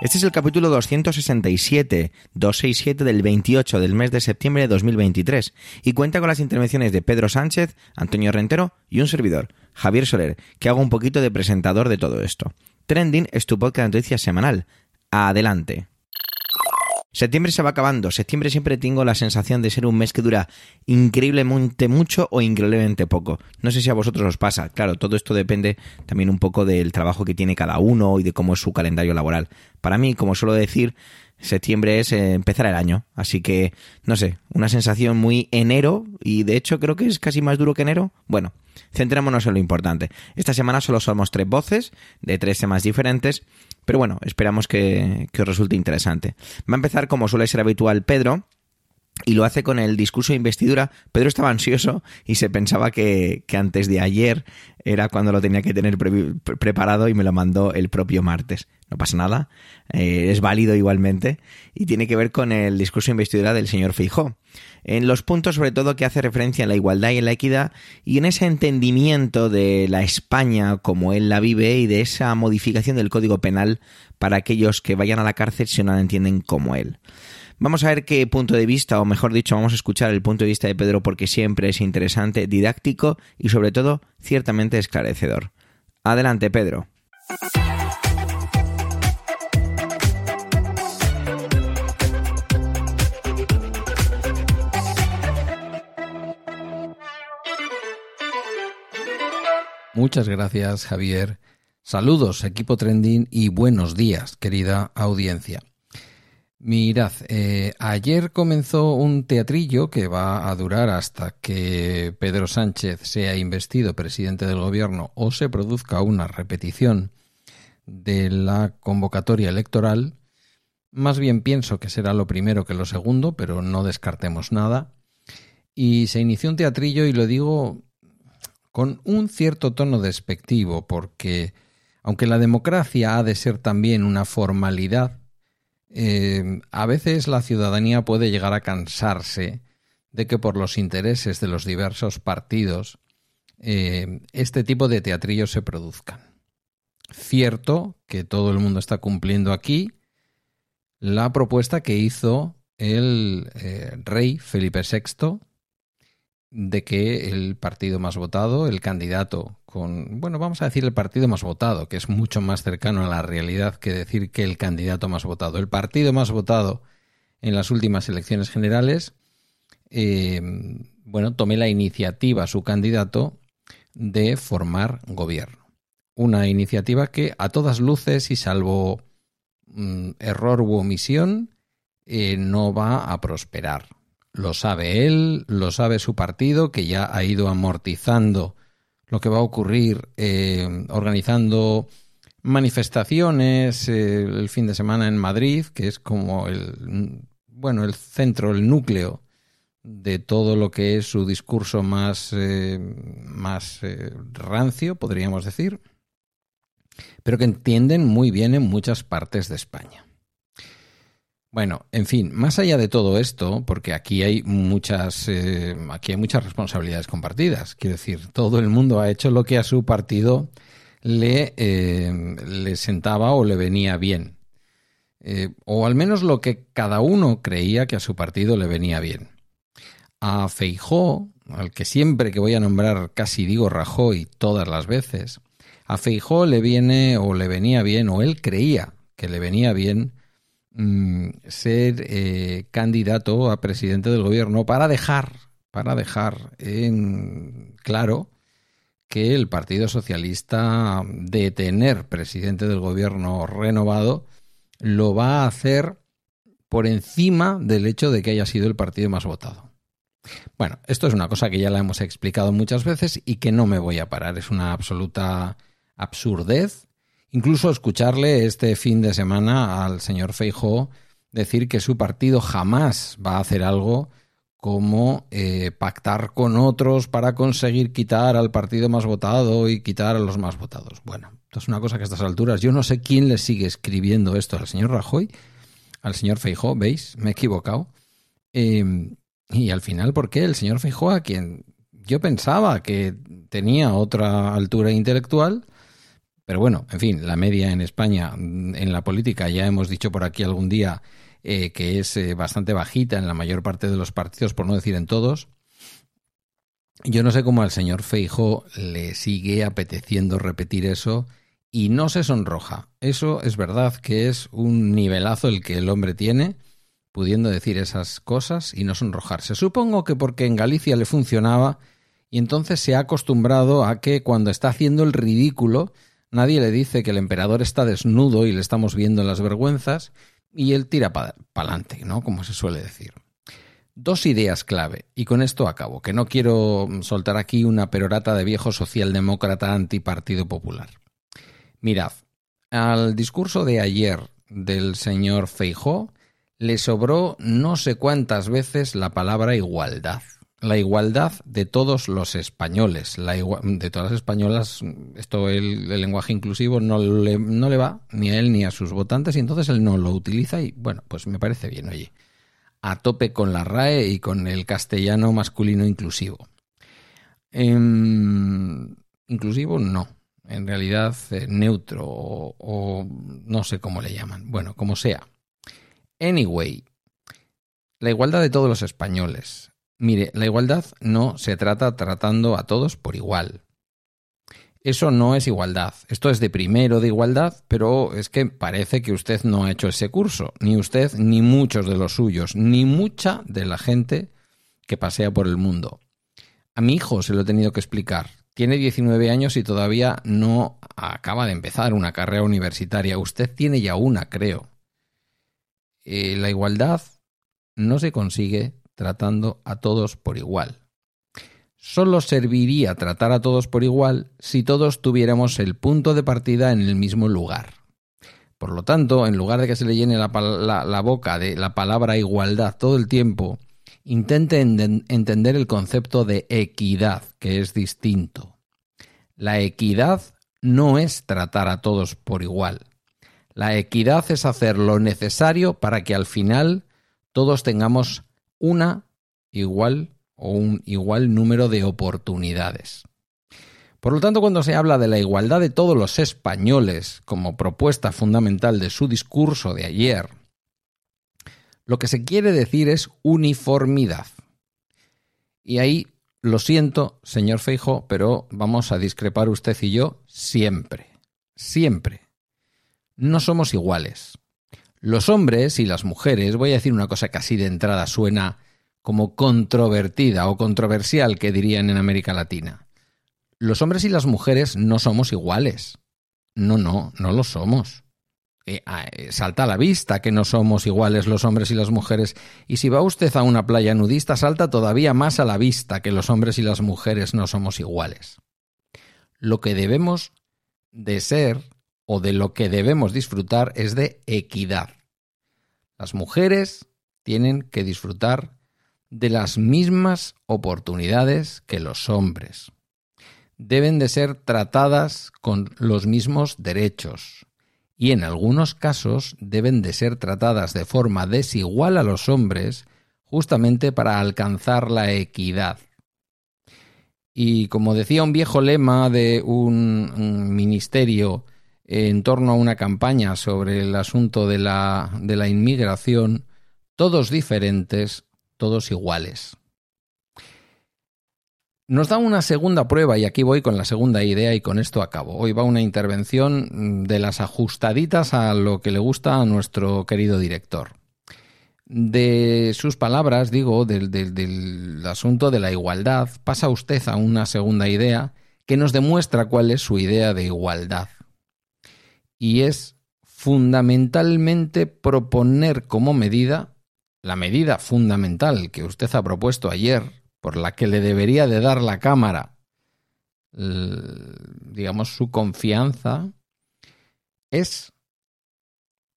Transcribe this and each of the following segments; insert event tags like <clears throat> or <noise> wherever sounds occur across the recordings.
Este es el capítulo 267, 267 del 28 del mes de septiembre de 2023 y cuenta con las intervenciones de Pedro Sánchez, Antonio Rentero y un servidor, Javier Soler, que hago un poquito de presentador de todo esto. Trending es tu podcast de noticias semanal. Adelante. Septiembre se va acabando. Septiembre siempre tengo la sensación de ser un mes que dura increíblemente mucho o increíblemente poco. No sé si a vosotros os pasa. Claro, todo esto depende también un poco del trabajo que tiene cada uno y de cómo es su calendario laboral. Para mí, como suelo decir, septiembre es eh, empezar el año. Así que, no sé, una sensación muy enero y de hecho creo que es casi más duro que enero. Bueno, centrémonos en lo importante. Esta semana solo somos tres voces de tres temas diferentes pero bueno, esperamos que, os resulte interesante. Va a empezar, como suele ser habitual, Pedro, y lo hace con el discurso de investidura. Pedro estaba ansioso y se pensaba que, antes de ayer era cuando lo tenía que tener preparado y me lo mandó el propio martes. No pasa nada, eh, es válido igualmente y tiene que ver con el discurso de investidura del señor Feijó. En los puntos sobre todo que hace referencia a la igualdad y en la equidad y en ese entendimiento de la España como él la vive y de esa modificación del Código Penal para aquellos que vayan a la cárcel si no la entienden como él. Vamos a ver qué punto de vista, o mejor dicho, vamos a escuchar el punto de vista de Pedro porque siempre es interesante, didáctico y sobre todo ciertamente esclarecedor. Adelante, Pedro. Muchas gracias, Javier. Saludos, equipo trending, y buenos días, querida audiencia. Mirad, eh, ayer comenzó un teatrillo que va a durar hasta que Pedro Sánchez sea investido presidente del gobierno o se produzca una repetición de la convocatoria electoral. Más bien pienso que será lo primero que lo segundo, pero no descartemos nada. Y se inició un teatrillo y lo digo con un cierto tono despectivo, porque aunque la democracia ha de ser también una formalidad, eh, a veces la ciudadanía puede llegar a cansarse de que por los intereses de los diversos partidos eh, este tipo de teatrillos se produzcan. Cierto que todo el mundo está cumpliendo aquí la propuesta que hizo el eh, rey Felipe VI de que el partido más votado, el candidato con, bueno, vamos a decir el partido más votado, que es mucho más cercano a la realidad que decir que el candidato más votado. El partido más votado en las últimas elecciones generales, eh, bueno, tomé la iniciativa, su candidato, de formar gobierno. Una iniciativa que a todas luces y salvo mm, error u omisión, eh, no va a prosperar lo sabe él, lo sabe su partido, que ya ha ido amortizando lo que va a ocurrir eh, organizando manifestaciones eh, el fin de semana en Madrid, que es como el bueno el centro, el núcleo de todo lo que es su discurso más, eh, más rancio, podríamos decir, pero que entienden muy bien en muchas partes de España. Bueno, en fin, más allá de todo esto, porque aquí hay muchas, eh, aquí hay muchas responsabilidades compartidas. Quiero decir, todo el mundo ha hecho lo que a su partido le, eh, le sentaba o le venía bien. Eh, o al menos lo que cada uno creía que a su partido le venía bien. A Feijó, al que siempre que voy a nombrar casi digo Rajoy todas las veces, a Feijó le viene o le venía bien, o él creía que le venía bien Mm, ser eh, candidato a presidente del gobierno para dejar, para dejar en claro que el Partido Socialista de tener presidente del gobierno renovado lo va a hacer por encima del hecho de que haya sido el partido más votado. Bueno, esto es una cosa que ya la hemos explicado muchas veces y que no me voy a parar. Es una absoluta absurdez Incluso escucharle este fin de semana al señor Feijóo decir que su partido jamás va a hacer algo como eh, pactar con otros para conseguir quitar al partido más votado y quitar a los más votados. Bueno, esto es una cosa que a estas alturas yo no sé quién le sigue escribiendo esto al señor Rajoy, al señor Feijó, ¿veis? Me he equivocado. Em, y al final, ¿por qué el señor Feijó, a quien yo pensaba que tenía otra altura intelectual, pero bueno, en fin, la media en España en la política, ya hemos dicho por aquí algún día eh, que es eh, bastante bajita en la mayor parte de los partidos, por no decir en todos. Yo no sé cómo al señor Feijo le sigue apeteciendo repetir eso y no se sonroja. Eso es verdad que es un nivelazo el que el hombre tiene, pudiendo decir esas cosas y no sonrojarse. Supongo que porque en Galicia le funcionaba y entonces se ha acostumbrado a que cuando está haciendo el ridículo Nadie le dice que el emperador está desnudo y le estamos viendo las vergüenzas y él tira para adelante, ¿no? Como se suele decir. Dos ideas clave, y con esto acabo, que no quiero soltar aquí una perorata de viejo socialdemócrata antipartido popular. Mirad, al discurso de ayer del señor Feijó le sobró no sé cuántas veces la palabra igualdad la igualdad de todos los españoles, la de todas las españolas, esto el, lenguaje inclusivo no le, no le va ni a él ni a sus votantes y entonces él no lo utiliza y bueno, pues me parece bien, oye, a tope con la RAE y con el castellano masculino inclusivo. Em, inclusivo no, en realidad eh, neutro o no sé cómo le llaman, bueno, como sea. Anyway, la igualdad de todos los españoles, Mire, la igualdad no se trata tratando a todos por igual. Eso no es igualdad. Esto es de primero de igualdad, pero es que parece que usted no ha hecho ese curso. Ni usted, ni muchos de los suyos, ni mucha de la gente que pasea por el mundo. A mi hijo se lo he tenido que explicar. Tiene 19 años y todavía no acaba de empezar una carrera universitaria. Usted tiene ya una, creo. Eh, la igualdad no se consigue tratando a todos por igual. Solo serviría tratar a todos por igual si todos tuviéramos el punto de partida en el mismo lugar. Por lo tanto, en lugar de que se le llene la, boca de la palabra igualdad todo el tiempo, intente entender el concepto de equidad, que es distinto. La equidad no es tratar a todos por igual. La equidad es hacer lo necesario para que al final todos tengamos una igual o un igual número de oportunidades. Por lo tanto, cuando se habla de la igualdad de todos los españoles como propuesta fundamental de su discurso de ayer, lo que se quiere decir es uniformidad. Y ahí lo siento, señor Feijo, pero vamos a discrepar usted y yo siempre. Siempre. No somos iguales. Los hombres y las mujeres, voy a decir una cosa que así de entrada suena como controvertida o controversial que dirían en América Latina. Los hombres y las mujeres no somos iguales. No, no, no lo somos. Eh, eh, salta a la vista que no somos iguales los hombres y las mujeres. Y si va usted a una playa nudista, salta todavía más a la vista que los hombres y las mujeres no somos iguales. Lo que debemos de ser o de lo que debemos disfrutar es de equidad. Las mujeres tienen que disfrutar de las mismas oportunidades que los hombres. Deben de ser tratadas con los mismos derechos y en algunos casos deben de ser tratadas de forma desigual a los hombres justamente para alcanzar la equidad. Y como decía un viejo lema de un, ministerio en torno a una campaña sobre el asunto de la, de la inmigración, todos diferentes, todos iguales. Nos da una segunda prueba, y aquí voy con la segunda idea y con esto acabo. Hoy va una intervención de las ajustaditas a lo que le gusta a nuestro querido director. De sus palabras, digo, del, del asunto de la igualdad, pasa usted a una segunda idea que nos demuestra cuál es su idea de igualdad y es fundamentalmente proponer como medida, la medida fundamental que usted ha propuesto ayer, por la que le debería de dar la Cámara, digamos, su confianza, es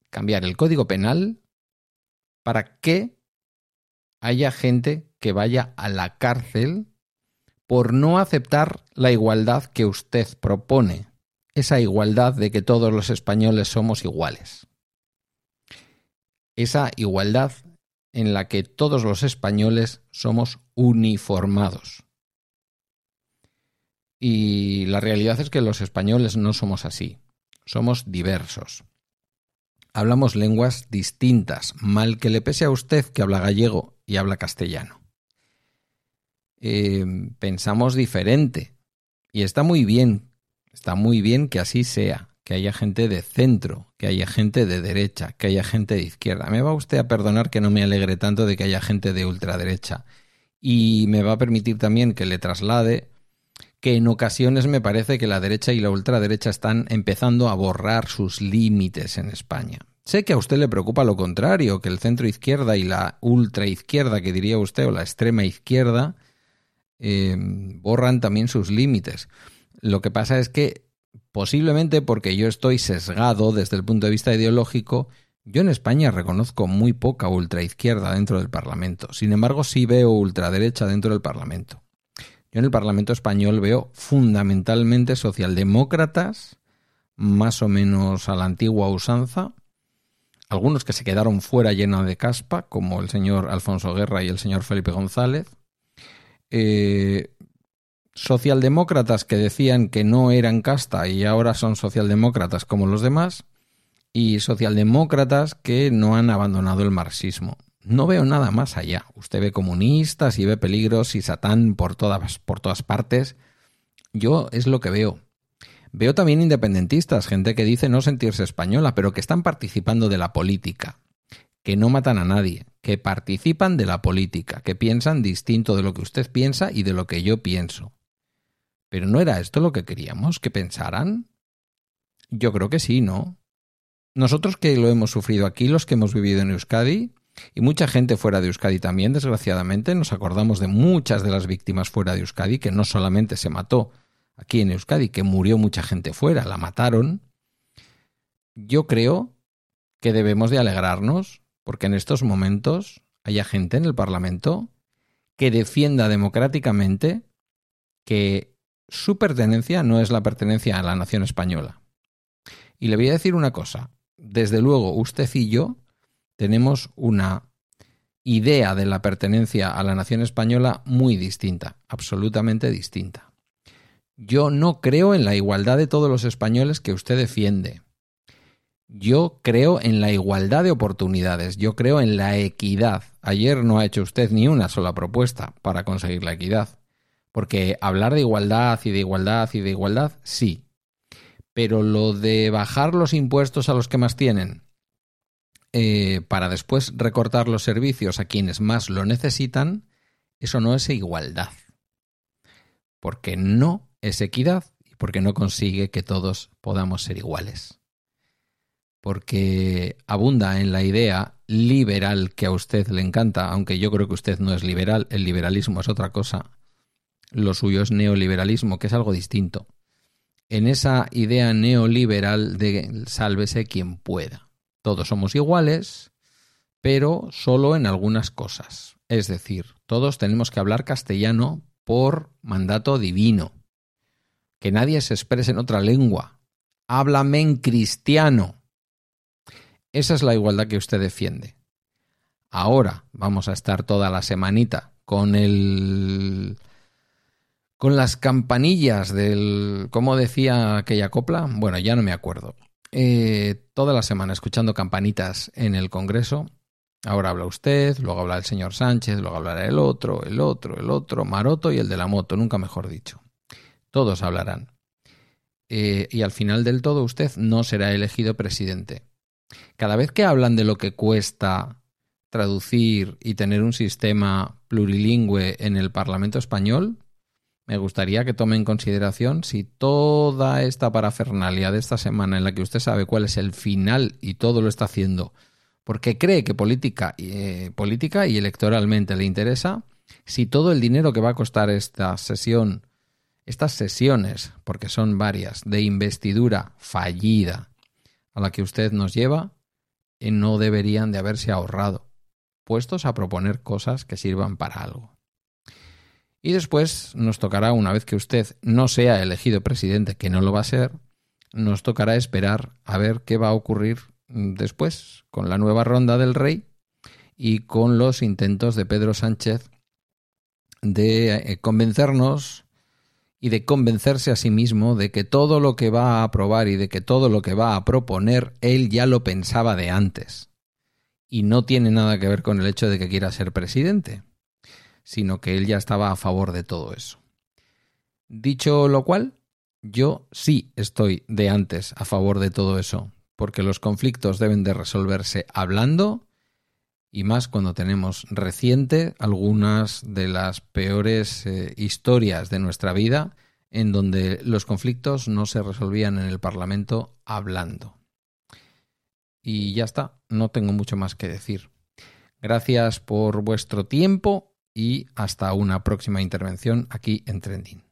cambiar el Código Penal para que haya gente que vaya a la cárcel por no aceptar la igualdad que usted propone, esa igualdad de que todos los españoles somos iguales. Esa igualdad en la que todos los españoles somos uniformados. Y la realidad es que los españoles no somos así, somos diversos. Hablamos lenguas distintas, mal que le pese a usted que habla gallego y habla castellano. Eh, pensamos diferente. Y está muy bien, está muy bien que así sea, que haya gente de centro, que haya gente de derecha, que haya gente de izquierda. Me va usted a perdonar que no me alegre tanto de que haya gente de ultraderecha. Y me va a permitir también que le traslade que en ocasiones me parece que la derecha y la ultraderecha están empezando a borrar sus límites en España. Sé que a usted le preocupa lo contrario, que el centro izquierda y la ultraizquierda, que diría usted, o la extrema izquierda, eh, borran también sus límites. Lo que pasa es que posiblemente porque yo estoy sesgado desde el punto de vista ideológico, yo en España reconozco muy poca ultraizquierda dentro del Parlamento. Sin embargo, sí veo ultraderecha dentro del Parlamento. Yo en el Parlamento español veo fundamentalmente socialdemócratas, más o menos a la antigua usanza, algunos que se quedaron fuera llena de caspa, como el señor Alfonso Guerra y el señor Felipe González, eh, socialdemócratas que decían que no eran casta y ahora son socialdemócratas como los demás, y socialdemócratas que no han abandonado el marxismo. No veo nada más allá. Usted ve comunistas y ve peligros y satán por todas, por todas partes. Yo es lo que veo. Veo también independentistas, gente que dice no sentirse española, pero que están participando de la política que no matan a nadie, que participan de la política, que piensan distinto de lo que usted piensa y de lo que yo pienso. Pero ¿no era esto lo que queríamos? ¿Que pensaran? Yo creo que sí, ¿no? Nosotros que lo hemos sufrido aquí, los que hemos vivido en Euskadi, y mucha gente fuera de Euskadi también, desgraciadamente, nos acordamos de muchas de las víctimas fuera de Euskadi, que no solamente se mató aquí en Euskadi, que murió mucha gente fuera, la mataron. Yo creo que debemos de alegrarnos porque en estos momentos haya gente en el Parlamento que defienda democráticamente que su pertenencia no es la pertenencia a la nación española. Y le voy a decir una cosa, desde luego usted y yo tenemos una idea de la pertenencia a la nación española muy distinta, absolutamente distinta. Yo no creo en la igualdad de todos los españoles que usted defiende. Yo creo en la igualdad de oportunidades, yo creo en la equidad. Ayer no ha hecho usted ni una sola propuesta para conseguir la equidad. Porque hablar de igualdad y de igualdad y de igualdad, sí. Pero lo de bajar los impuestos a los que más tienen eh, para después recortar los servicios a quienes más lo necesitan, eso no es igualdad. Porque no es equidad y porque no consigue que todos podamos ser iguales porque abunda en la idea liberal que a usted le encanta, aunque yo creo que usted no es liberal, el liberalismo es otra cosa, lo suyo es neoliberalismo, que es algo distinto. En esa idea neoliberal de sálvese quien pueda. Todos somos iguales, pero solo en algunas cosas. Es decir, todos tenemos que hablar castellano por mandato divino. Que nadie se exprese en otra lengua. Háblame en cristiano esa es la igualdad que usted defiende. Ahora vamos a estar toda la semanita con el con las campanillas del ¿cómo decía aquella copla? Bueno, ya no me acuerdo. Eh, toda la semana escuchando campanitas en el Congreso. Ahora habla usted, luego habla el señor Sánchez, luego hablará el otro, el otro, el otro, Maroto y el de la moto, nunca mejor dicho. Todos hablarán. Eh, y al final del todo usted no será elegido presidente. Cada vez que hablan de lo que cuesta traducir y tener un sistema plurilingüe en el Parlamento español, me gustaría que tome en consideración si toda esta parafernalia de esta semana en la que usted sabe cuál es el final y todo lo está haciendo porque cree que política, eh, política y electoralmente le interesa, si todo el dinero que va a costar esta sesión, estas sesiones, porque son varias, de investidura fallida, a la que usted nos lleva no deberían de haberse ahorrado, puestos a proponer cosas que sirvan para algo. Y después nos tocará, una vez que usted no sea elegido presidente, que no lo va a ser, nos tocará esperar a ver qué va a ocurrir después con la nueva ronda del rey y con los intentos de Pedro Sánchez de eh, convencernos y de convencerse a sí mismo de que todo lo que va a aprobar y de que todo lo que va a proponer él ya lo pensaba de antes. Y no tiene nada que ver con el hecho de que quiera ser presidente, sino que él ya estaba a favor de todo eso. Dicho lo cual, yo sí estoy de antes a favor de todo eso, porque los conflictos deben de resolverse hablando y más cuando tenemos reciente algunas de las peores eh, historias de nuestra vida en donde los conflictos no se resolvían en el Parlamento hablando. Y ya está, no tengo mucho más que decir. Gracias por vuestro tiempo y hasta una próxima intervención aquí en Trending.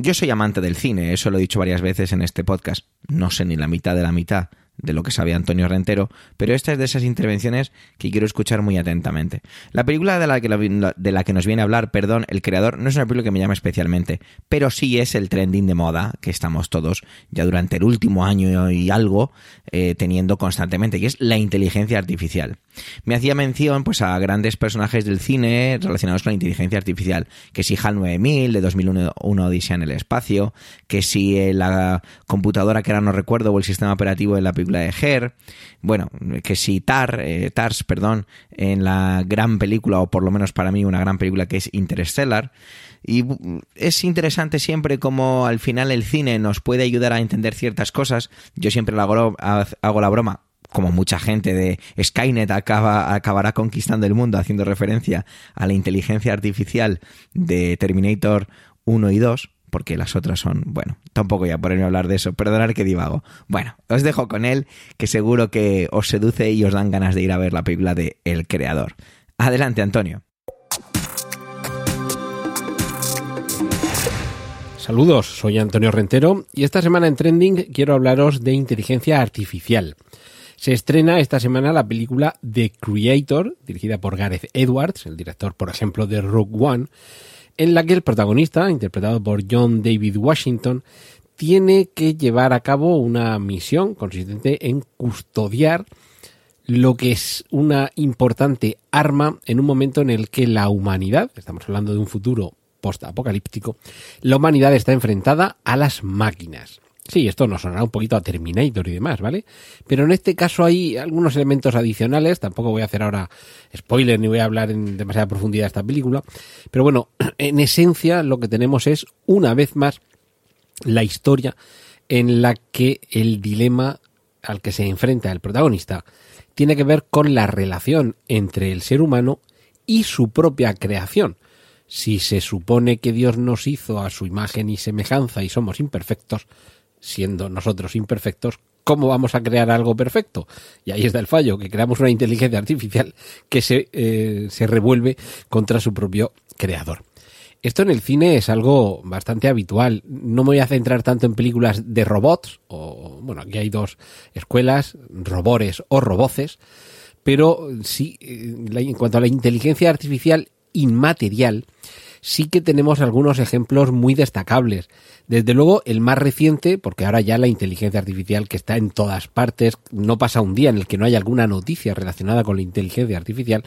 Yo soy amante del cine, eso lo he dicho varias veces en este podcast. No sé ni la mitad de la mitad de lo que sabía Antonio Rentero, pero esta es de esas intervenciones que quiero escuchar muy atentamente. La película de la que, de la que nos viene a hablar, perdón, el creador, no es una película que me llama especialmente, pero sí es el trending de moda que estamos todos ya durante el último año y algo eh, teniendo constantemente, y es la inteligencia artificial. Me hacía mención pues a grandes personajes del cine relacionados con la inteligencia artificial, que si HAL 9000 de 2001 Odisea en el espacio, que si eh, la computadora que ahora no recuerdo o el sistema operativo de la película de Her, bueno, que si Tar, eh, Tars, perdón, en la gran película, o por lo menos para mí una gran película que es Interstellar, y es interesante siempre como al final el cine nos puede ayudar a entender ciertas cosas. Yo siempre hago, hago la broma, como mucha gente de Skynet acaba, acabará conquistando el mundo haciendo referencia a la inteligencia artificial de Terminator 1 y 2 porque las otras son, bueno, tampoco voy a ponerme a hablar de eso, perdonar que divago. Bueno, os dejo con él, que seguro que os seduce y os dan ganas de ir a ver la película de El Creador. Adelante, Antonio. Saludos, soy Antonio Rentero y esta semana en Trending quiero hablaros de inteligencia artificial. Se estrena esta semana la película The Creator, dirigida por Gareth Edwards, el director, por ejemplo, de Rogue One, en la que el protagonista, interpretado por John David Washington, tiene que llevar a cabo una misión consistente en custodiar lo que es una importante arma en un momento en el que la humanidad, estamos hablando de un futuro post-apocalíptico, la humanidad está enfrentada a las máquinas. Sí, esto nos sonará un poquito a Terminator y demás, ¿vale? Pero en este caso hay algunos elementos adicionales, tampoco voy a hacer ahora spoiler ni voy a hablar en demasiada profundidad de esta película, pero bueno, <clears throat> en esencia lo que tenemos es, una vez más, la historia en la que el dilema al que se enfrenta el protagonista tiene que ver con la relación entre el ser humano y su propia creación. Si se supone que Dios nos hizo a su imagen y semejanza y somos imperfectos, siendo nosotros imperfectos, ¿cómo vamos a crear algo perfecto? Y ahí está el fallo, que creamos una inteligencia artificial que se, eh, se revuelve contra su propio creador. Esto en el cine es algo bastante habitual. No me voy a centrar tanto en películas de robots, o bueno, aquí hay dos escuelas, robores o roboces, pero sí, eh, en cuanto a la inteligencia artificial inmaterial, sí que tenemos algunos ejemplos muy destacables. Desde luego, el más reciente, porque ahora ya la inteligencia artificial que está en todas partes, no pasa un día en el que no haya alguna noticia relacionada con la inteligencia artificial,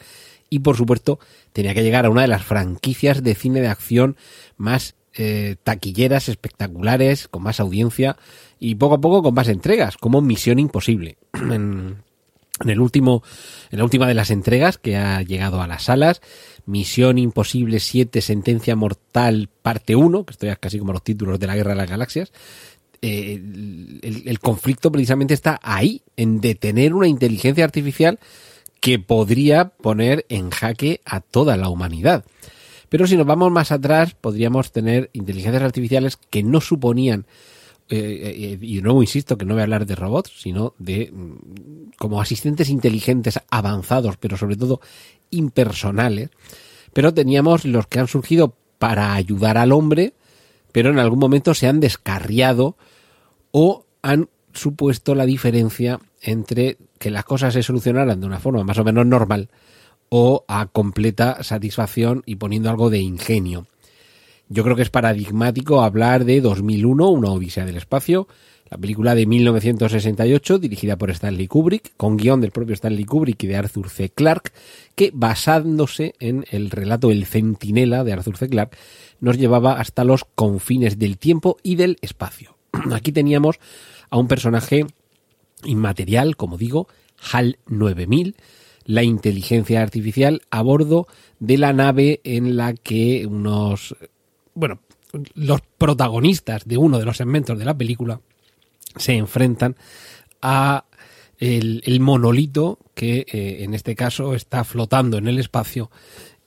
y por supuesto, tenía que llegar a una de las franquicias de cine de acción más eh, taquilleras, espectaculares, con más audiencia y poco a poco con más entregas, como Misión Imposible. <clears throat> en el último, en la última de las entregas que ha llegado a las salas, Misión Imposible 7, Sentencia Mortal, parte 1, que estoy casi como los títulos de la Guerra de las Galaxias, eh, el, conflicto precisamente está ahí, en detener una inteligencia artificial que podría poner en jaque a toda la humanidad. Pero si nos vamos más atrás, podríamos tener inteligencias artificiales que no suponían eh, eh, y nuevo insisto que no voy a hablar de robots, sino de mm, como asistentes inteligentes avanzados, pero sobre todo impersonales. Pero teníamos los que han surgido para ayudar al hombre, pero en algún momento se han descarriado o han supuesto la diferencia entre que las cosas se solucionaran de una forma más o menos normal o a completa satisfacción y poniendo algo de ingenio. Yo creo que es paradigmático hablar de 2001, una odisea del espacio, la película de 1968 dirigida por Stanley Kubrick, con guion del propio Stanley Kubrick y de Arthur C. Clarke, que basándose en el relato El Centinela de Arthur C. Clarke, nos llevaba hasta los confines del tiempo y del espacio. <clears throat> Aquí teníamos a un personaje inmaterial, como digo, HAL 9000, la inteligencia artificial a bordo de la nave en la que unos, bueno, los protagonistas de uno de los segmentos de la película se enfrentan a el, monolito que eh, en este caso está flotando en el espacio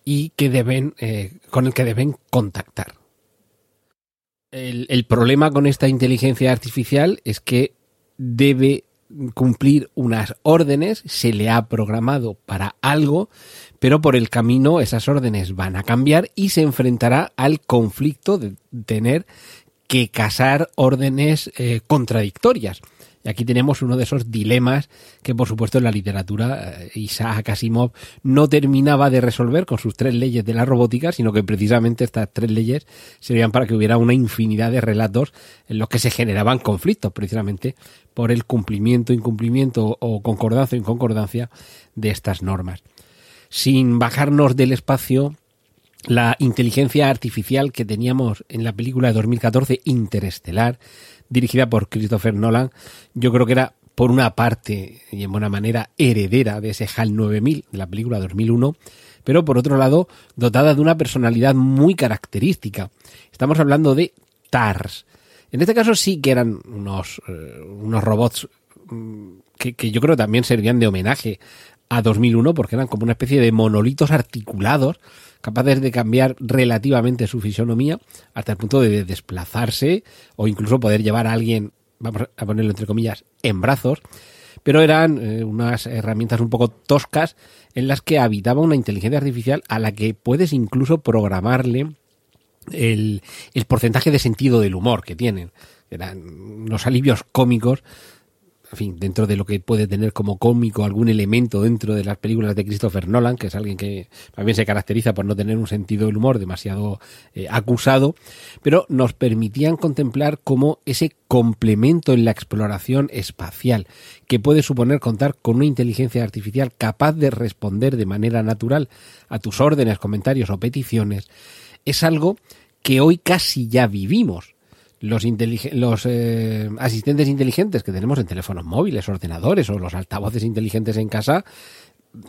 y que deben eh, con el que deben contactar. El, el problema con esta inteligencia artificial es que debe cumplir unas órdenes, se le ha programado para algo, pero por el camino esas órdenes van a cambiar y se enfrentará al conflicto de tener que casar órdenes eh, contradictorias. Y aquí tenemos uno de esos dilemas que, por supuesto, en la literatura eh, Isaac Asimov no terminaba de resolver con sus tres leyes de la robótica, sino que precisamente estas tres leyes servían para que hubiera una infinidad de relatos en los que se generaban conflictos, precisamente por el cumplimiento, incumplimiento o concordancia o inconcordancia de estas normas. Sin bajarnos del espacio, la inteligencia artificial que teníamos en la película de 2014 Interestelar, dirigida por Christopher Nolan, yo creo que era por una parte y en buena manera heredera de ese HAL 9000 de la película 2001, pero por otro lado dotada de una personalidad muy característica. Estamos hablando de TARS. En este caso sí que eran unos, eh, unos robots mm, que, que, yo creo también servían de homenaje a 2001 porque eran como una especie de monolitos articulados capaces de cambiar relativamente su fisonomía hasta el punto de desplazarse o incluso poder llevar a alguien, vamos a ponerlo entre comillas, en brazos, pero eran eh, unas herramientas un poco toscas en las que habitaba una inteligencia artificial a la que puedes incluso programarle el, el porcentaje de sentido del humor que tienen. Eran unos alivios cómicos en fin, dentro de lo que puede tener como cómico algún elemento dentro de las películas de Christopher Nolan, que es alguien que también se caracteriza por no tener un sentido del humor demasiado eh, acusado, pero nos permitían contemplar como ese complemento en la exploración espacial, que puede suponer contar con una inteligencia artificial capaz de responder de manera natural a tus órdenes, comentarios o peticiones, es algo que hoy casi ya vivimos los, los eh, asistentes inteligentes que tenemos en teléfonos móviles, ordenadores o los altavoces inteligentes en casa,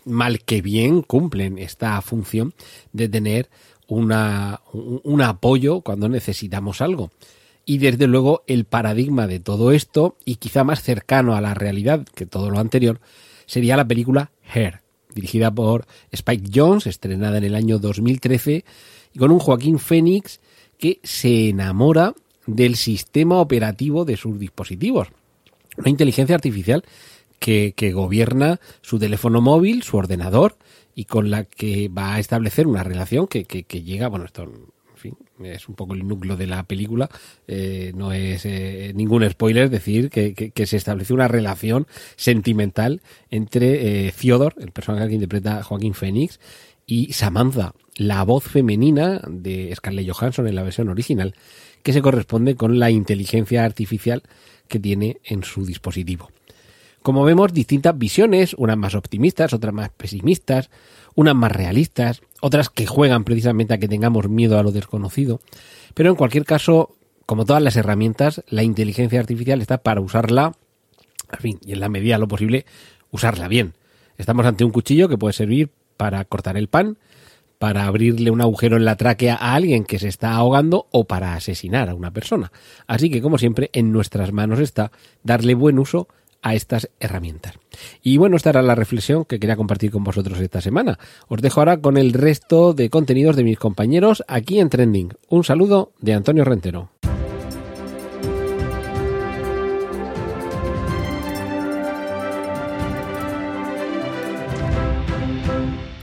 mal que bien cumplen esta función de tener una, un, apoyo cuando necesitamos algo. Y desde luego el paradigma de todo esto, y quizá más cercano a la realidad que todo lo anterior, sería la película Hair, dirigida por Spike Jones, estrenada en el año 2013, y con un Joaquín Phoenix que se enamora del sistema operativo de sus dispositivos. Una inteligencia artificial que, gobierna su teléfono móvil, su ordenador, y con la que va a establecer una relación que, llega, bueno, esto en fin, es un poco el núcleo de la película, eh, no es eh, ningún spoiler decir que, se establece una relación sentimental entre eh, Theodore, el personaje que interpreta Joaquín Phoenix, y Samantha, la voz femenina de Scarlett Johansson en la versión original, que se corresponde con la inteligencia artificial que tiene en su dispositivo. Como vemos, distintas visiones, unas más optimistas, otras más pesimistas, unas más realistas, otras que juegan precisamente a que tengamos miedo a lo desconocido. Pero en cualquier caso, como todas las herramientas, la inteligencia artificial está para usarla, en fin, y en la medida de lo posible, usarla bien. Estamos ante un cuchillo que puede servir para cortar el pan, para abrirle un agujero en la tráquea a alguien que se está ahogando o para asesinar a una persona. Así que, como siempre, en nuestras manos está darle buen uso a estas herramientas. Y bueno, esta era la reflexión que quería compartir con vosotros esta semana. Os dejo ahora con el resto de contenidos de mis compañeros aquí en Trending. Un saludo de Antonio Rentero.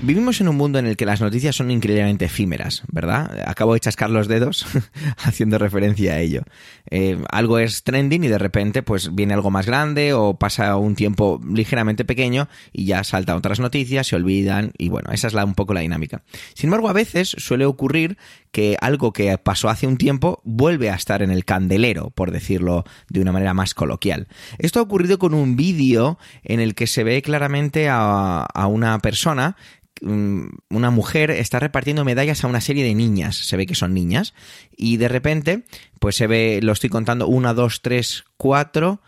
Vivimos en un mundo en el que las noticias son increíblemente efímeras, ¿verdad? Acabo de chascar los dedos <laughs> haciendo referencia a ello. Eh, algo es trending y de repente pues viene algo más grande o pasa un tiempo ligeramente pequeño y ya saltan otras noticias, se olvidan y bueno, esa es la, un poco la dinámica. Sin embargo, a veces suele ocurrir que algo que pasó hace un tiempo vuelve a estar en el candelero, por decirlo de una manera más coloquial. Esto ha ocurrido con un vídeo en el que se ve claramente a, una persona una mujer está repartiendo medallas a una serie de niñas, se ve que son niñas, y de repente, pues se ve, lo estoy contando, 1, 2, 3, 4,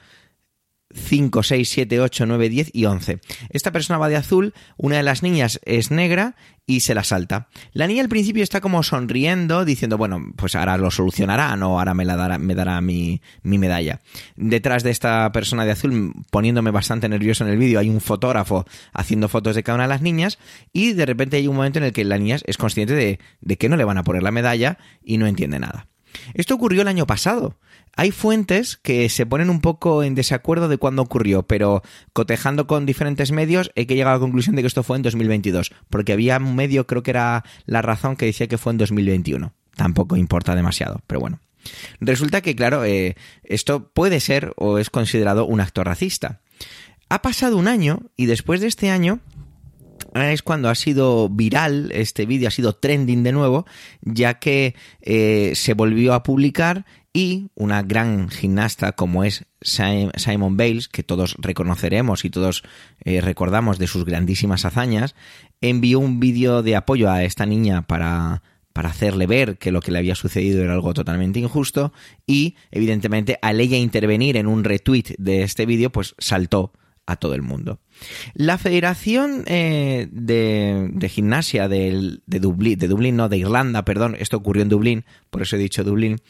5, 6, 7, 8, 9, 10 y 11. Esta persona va de azul, una de las niñas es negra y se la salta. La niña al principio está como sonriendo, diciendo, bueno, pues ahora lo solucionará, no, ahora me, la dará, me dará mi, mi medalla. Detrás de esta persona de azul, poniéndome bastante nervioso en el vídeo, hay un fotógrafo haciendo fotos de cada una de las niñas y de repente hay un momento en el que la niña es consciente de, de que no le van a poner la medalla y no entiende nada. Esto ocurrió el año pasado. Hay fuentes que se ponen un poco en desacuerdo de cuándo ocurrió, pero cotejando con diferentes medios he que llegado a la conclusión de que esto fue en 2022, porque había un medio, creo que era La Razón, que decía que fue en 2021. Tampoco importa demasiado, pero bueno. Resulta que, claro, eh, esto puede ser o es considerado un acto racista. Ha pasado un año y después de este año es cuando ha sido viral este vídeo, ha sido trending de nuevo, ya que eh, se volvió a publicar y una gran gimnasta como es Simon Bales, que todos reconoceremos y todos eh, recordamos de sus grandísimas hazañas, envió un vídeo de apoyo a esta niña para para hacerle ver que lo que le había sucedido era algo totalmente injusto y evidentemente al ella intervenir en un retweet de este vídeo pues saltó a todo el mundo. La Federación eh, de, Gimnasia de, Dublín, de Dublín, no, de Irlanda, perdón, esto ocurrió en Dublín, por eso he dicho Dublín,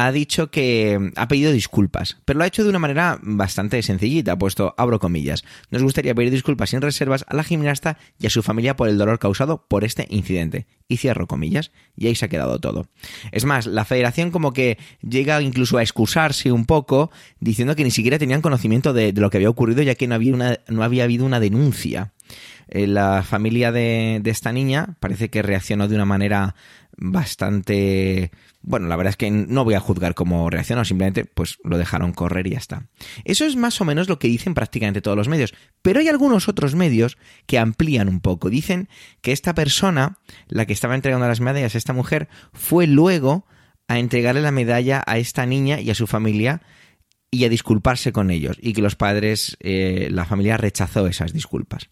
ha dicho que ha pedido disculpas, pero lo ha hecho de una manera bastante sencillita, ha puesto, abro comillas, nos gustaría pedir disculpas sin reservas a la gimnasta y a su familia por el dolor causado por este incidente. Y cierro comillas, y ahí se ha quedado todo. Es más, la federación como que llega incluso a excusarse un poco, diciendo que ni siquiera tenían conocimiento de, lo que había ocurrido, ya que no había, no había habido una denuncia. Eh, la familia de esta niña parece que reaccionó de una manera bastante bueno, la verdad es que no voy a juzgar cómo reaccionó, simplemente pues lo dejaron correr y ya está. Eso es más o menos lo que dicen prácticamente todos los medios, pero hay algunos otros medios que amplían un poco. Dicen que esta persona, la que estaba entregando las medallas, esta mujer, fue luego a entregarle la medalla a esta niña y a su familia y a disculparse con ellos y que los padres, eh, la familia rechazó esas disculpas.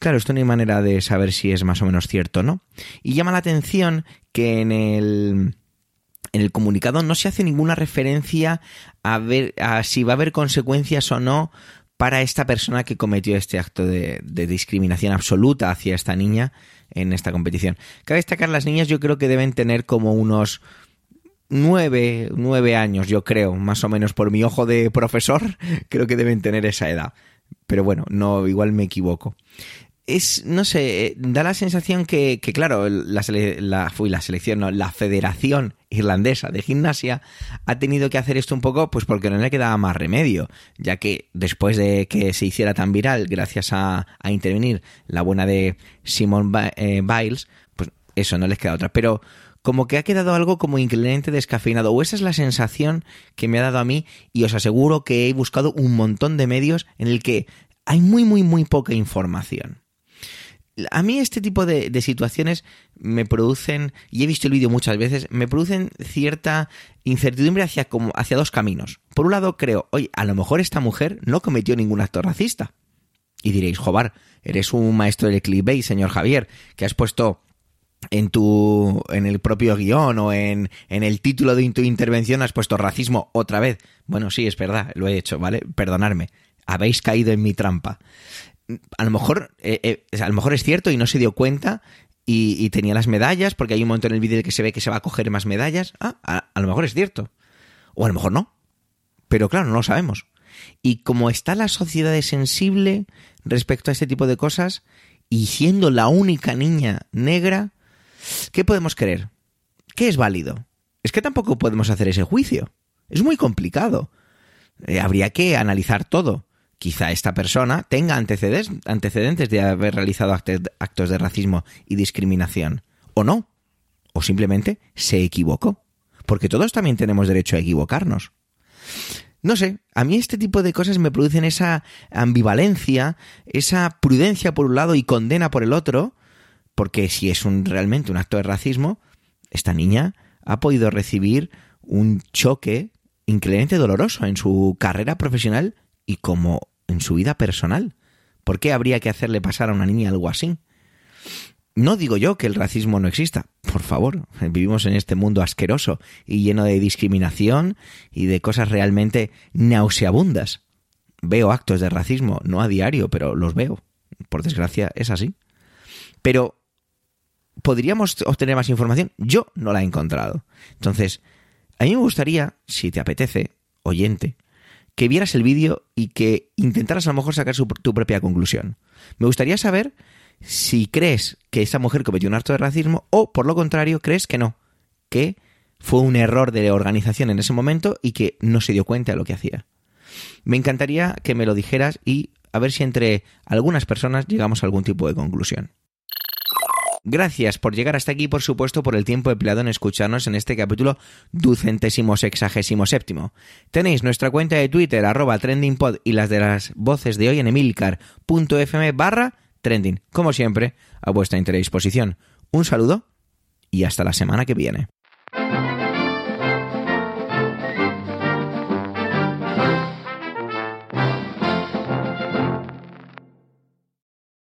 Claro, esto no hay manera de saber si es más o menos cierto o no. Y llama la atención que en el en el comunicado no se hace ninguna referencia a ver a si va a haber consecuencias o no para esta persona que cometió este acto de, discriminación absoluta hacia esta niña en esta competición. Cabe destacar, las niñas yo creo que deben tener como unos nueve, nueve años, yo creo, más o menos por mi ojo de profesor, <laughs> creo que deben tener esa edad. Pero bueno, no, igual me equivoco es, no sé, da la sensación que, que claro, la, la, fui la selección, no, la Federación Irlandesa de Gimnasia ha tenido que hacer esto un poco, pues porque no le quedaba más remedio, ya que después de que se hiciera tan viral, gracias a, a intervenir la buena de Simon eh, Biles, pues eso, no les queda otra. Pero como que ha quedado algo como increíblemente descafeinado, o esa es la sensación que me ha dado a mí, y os aseguro que he buscado un montón de medios en el que hay muy, muy, muy poca información a mí este tipo de, situaciones me producen, y he visto el vídeo muchas veces, me producen cierta incertidumbre hacia, como, hacia dos caminos. Por un lado creo, oye, a lo mejor esta mujer no cometió ningún acto racista. Y diréis, Jobar, eres un maestro del clickbait, señor Javier, que has puesto en tu en el propio guion o en, en el título de tu intervención has puesto racismo otra vez. Bueno, sí, es verdad, lo he hecho, ¿vale? Perdonadme. Habéis caído en mi trampa a lo mejor, eh, eh, a lo mejor es cierto y no se dio cuenta y, tenía las medallas, porque hay un momento en el vídeo que se ve que se va a coger más medallas. Ah, a, lo mejor es cierto. O a lo mejor no. Pero claro, no lo sabemos. Y como está la sociedad sensible respecto a este tipo de cosas, y siendo la única niña negra, ¿qué podemos creer? ¿Qué es válido? Es que tampoco podemos hacer ese juicio. Es muy complicado. Eh, habría que analizar todo Quizá esta persona tenga antecedentes, de haber realizado actos de racismo y discriminación. O no. O simplemente se equivocó. Porque todos también tenemos derecho a equivocarnos. No sé, a mí este tipo de cosas me producen esa ambivalencia, esa prudencia por un lado y condena por el otro, porque si es un, realmente un acto de racismo, esta niña ha podido recibir un choque increíblemente doloroso en su carrera profesional y como en su vida personal. ¿Por qué habría que hacerle pasar a una niña algo así? No digo yo que el racismo no exista, por favor, vivimos en este mundo asqueroso y lleno de discriminación y de cosas realmente nauseabundas. Veo actos de racismo, no a diario, pero los veo. Por desgracia es así. Pero, ¿podríamos obtener más información? Yo no la he encontrado. Entonces, a mí me gustaría, si te apetece, oyente, que vieras el vídeo y que intentaras a lo mejor sacar tu propia conclusión. Me gustaría saber si crees que esa mujer cometió un acto de racismo o, por lo contrario, crees que no, que fue un error de organización en ese momento y que no se dio cuenta de lo que hacía. Me encantaría que me lo dijeras y a ver si entre algunas personas llegamos a algún tipo de conclusión. Gracias por llegar hasta aquí, por supuesto, por el tiempo empleado en escucharnos en este capítulo ducentésimo sexagésimo séptimo. Tenéis nuestra cuenta de Twitter, arroba trendingpod, y las de las voces de hoy en emilcar.fm barra trending. Como siempre, a vuestra disposición. Un saludo y hasta la semana que viene.